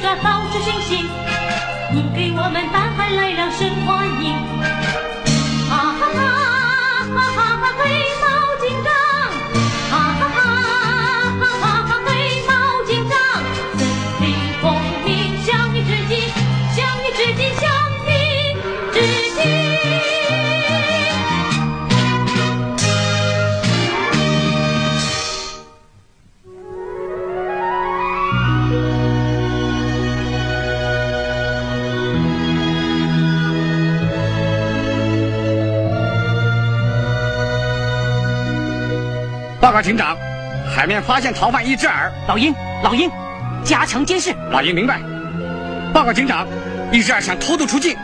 抓到处寻星，给我们带来了生欢迎。报告警长，海面发现逃犯一只耳。老鹰，老鹰，加强监视。老鹰明白。报告警长，一只耳想偷渡出境。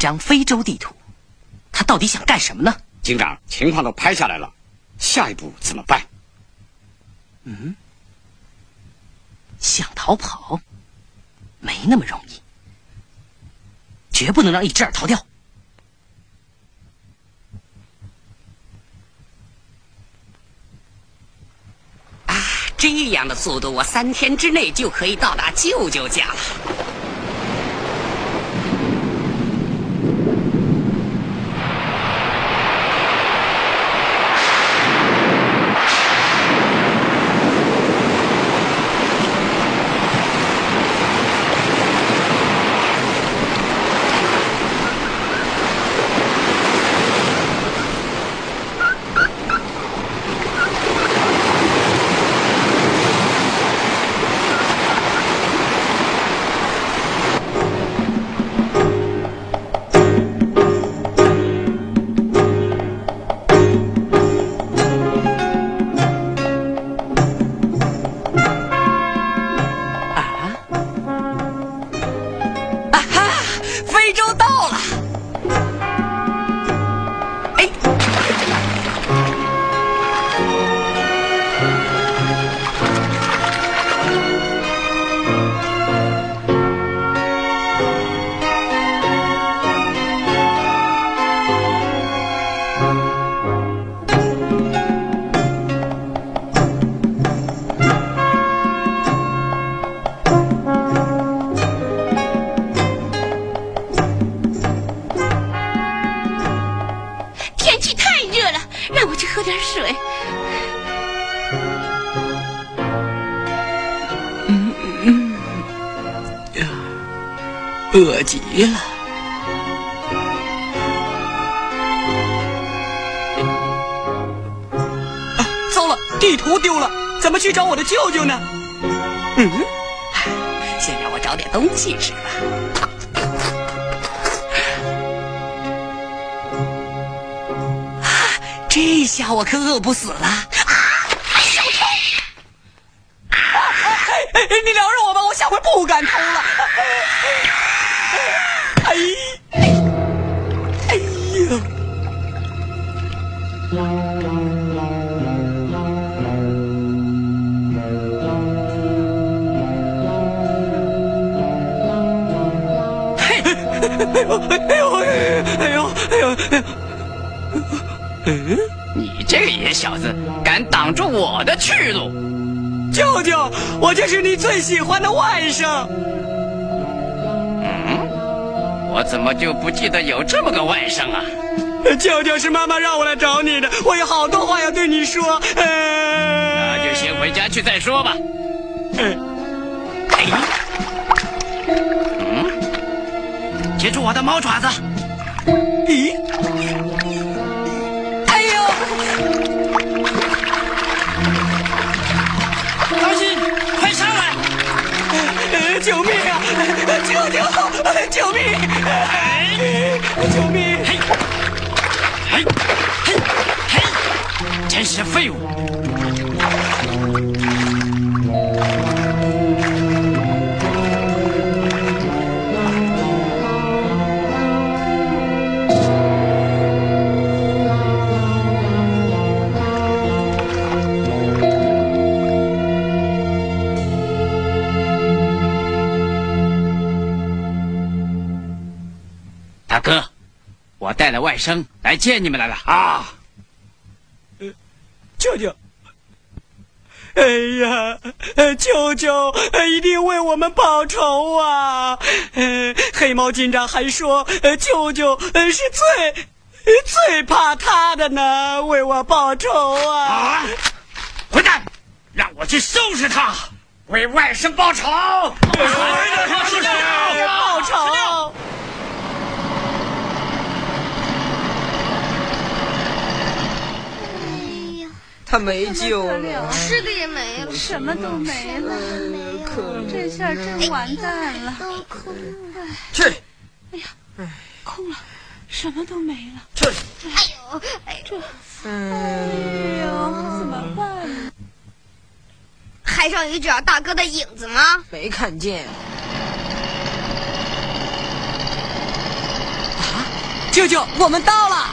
张非洲地图，他到底想干什么呢？警长，情况都拍下来了，下一步怎么办？嗯想逃跑，没那么容易，绝不能让一只耳逃掉。啊这样的速度，我三天之内就可以到达舅舅家了。极了。啊，糟了，地图丢了，怎么去找我的舅舅呢？嗯，先让我找点东西吃吧。啊，这下我可饿不死了。啊，小偷！你饶了我吧，我下回不敢偷了。哎哎呀！嘿，哎呦哎呦哎呦哎呦！嗯，你这个野小子，敢挡住我的去路！舅舅，我就是你最喜欢的外甥。嗯，我怎么就不记得有这么个外甥啊？舅舅是妈妈让我来找你的，我有好多话要对你说。那就先回家去再说吧。哎，嗯，接住我的猫爪子！咦？舅舅，救命！救命！嘿，嘿，嘿，嘿，真是废物！大哥，我带了外甥来见你们来了啊！舅舅，哎呀，舅舅一定为我们报仇啊！黑猫警长还说，舅舅是最最怕他的呢，为我报仇啊！啊！混蛋，让我去收拾他，为外甥报仇！报仇！报仇！他没救了，吃的也没了，什么都没了，这下真完蛋了。都空了。去！哎呀，空了，什么都没了。去！哎呦，哎呦，哎呦，怎么办呢？海上有找大哥的影子吗？没看见。啊！舅舅，我们到了！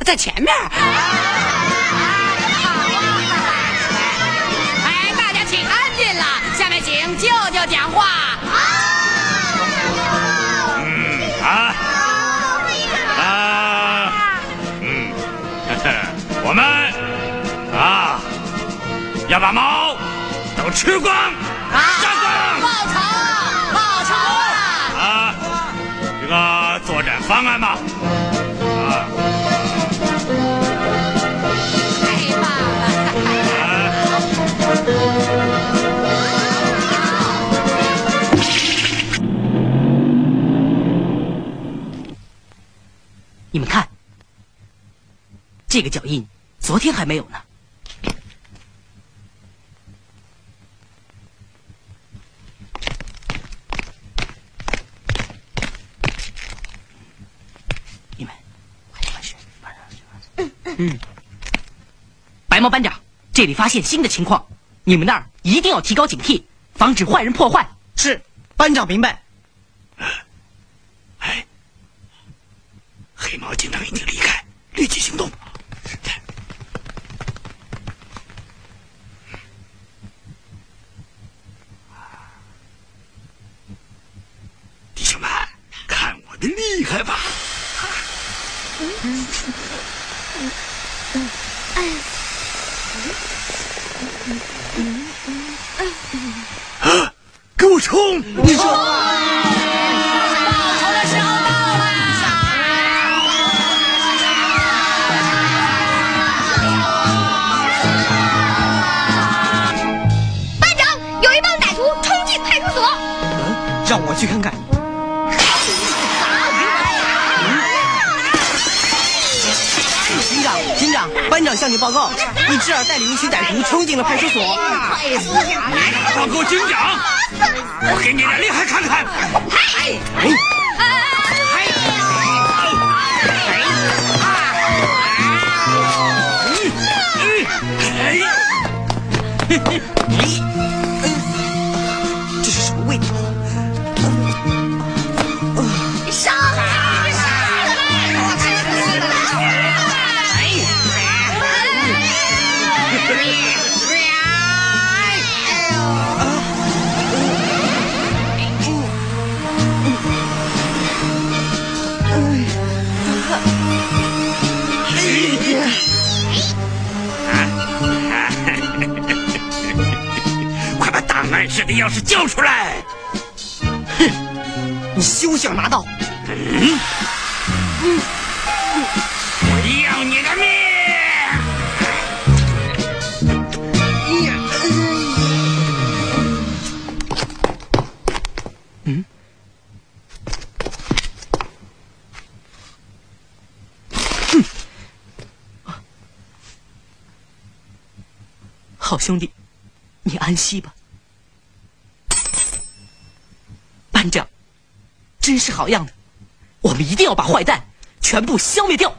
在前面。哎，大家请安静了，下面请舅舅讲话。嗯啊啊嗯，我们啊要把猫都吃光，杀光！报仇！报仇啊！啊，这个作战方案嘛，你们看，这个脚印昨天还没有呢。你们快点去，嗯，白毛班长，这里发现新的情况，你们那儿一定要提高警惕，防止坏人破坏。是，班长明白。嘿，黑毛警长已经离开，立即行动。是的。弟兄们，看我的厉害吧！啊！班长向你报告，你侄儿带领一群歹徒冲进了派出所。报告警长，我给你点厉害看看。这要是交出来！哼你休想拿到！嗯我要你的命！嗯好兄弟，你安息吧。班长，真是好样的！我们一定要把坏蛋全部消灭掉。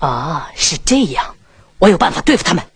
啊，是这样，我有办法对付他们。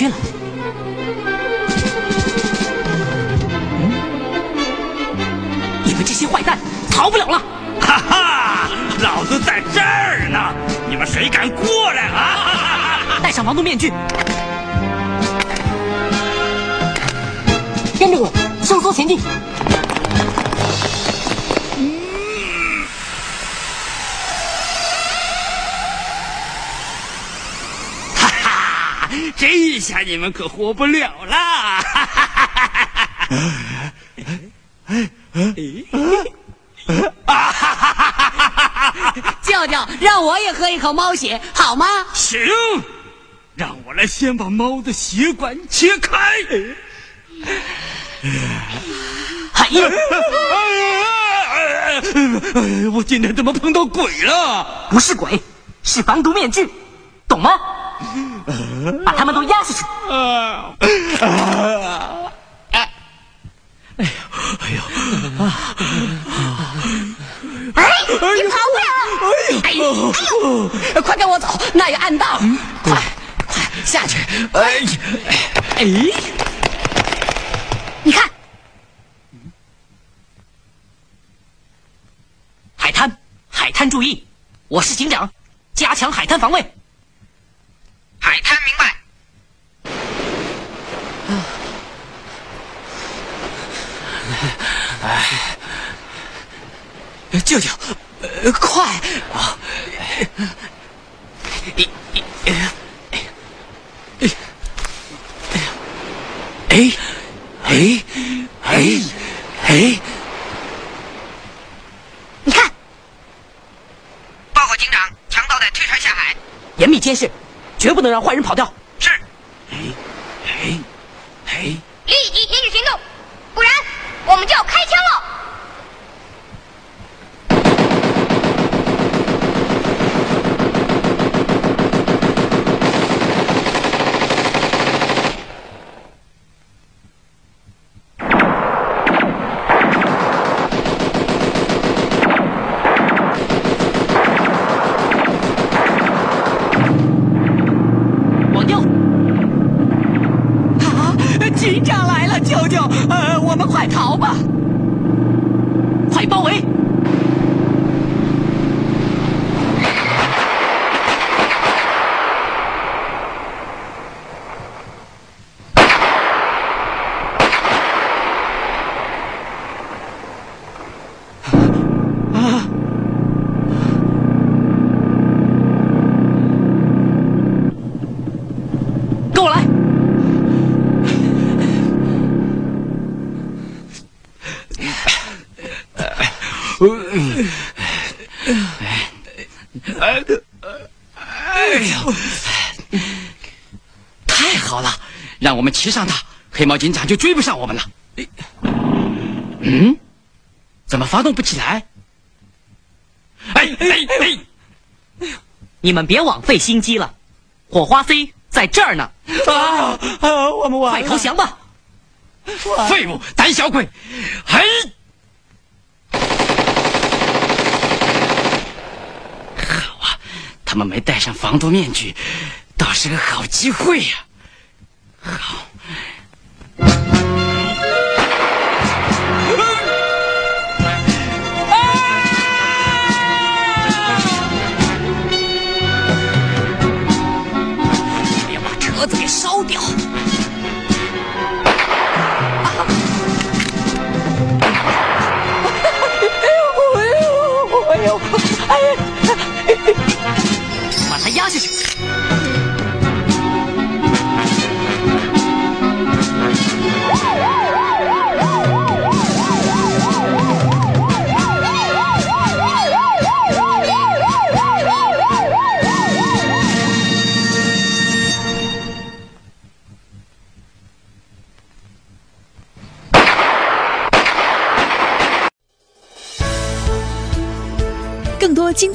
去了？嗯你们这些坏蛋，逃不了了！哈哈，老子在这儿呢！你们谁敢过来啊？戴上防毒面具，跟着我，收缩前进。哈，这下你们可活不了了！哈哈哈哈哈！啊哈哈哈！舅舅，让我也喝一口猫血，好吗？行，让我来先把猫的血管切开。哎呀，哎我今天怎么碰到鬼了？不是鬼，是防毒面具，懂吗？把他们都压下去。啊啊！哎，你跑不了！哎呦，哎呦，快跟我走，那有暗道，快快下去！哎哎，你看，海滩，海滩注意，我是警长，加强海滩防卫。海滩明白。哎舅舅，呃，快啊！哎哎哎哎！你看，报告警长，强盗在推船下海。严密监视，绝不能让坏人跑掉。是，哎哎！立即停止行动，不然我们就要开枪了。往右，啊，警长来了，舅舅，快逃哎呀，太好了，让我们骑上它，黑猫警长就追不上我们了。嗯，怎么发动不起来？哎哎哎！你们别枉费心机了，火花 C 在这儿呢，啊啊！我们完快！投降吧！废物，胆小鬼！嘿，好啊，他们没戴上防毒面具，倒是个好机会呀、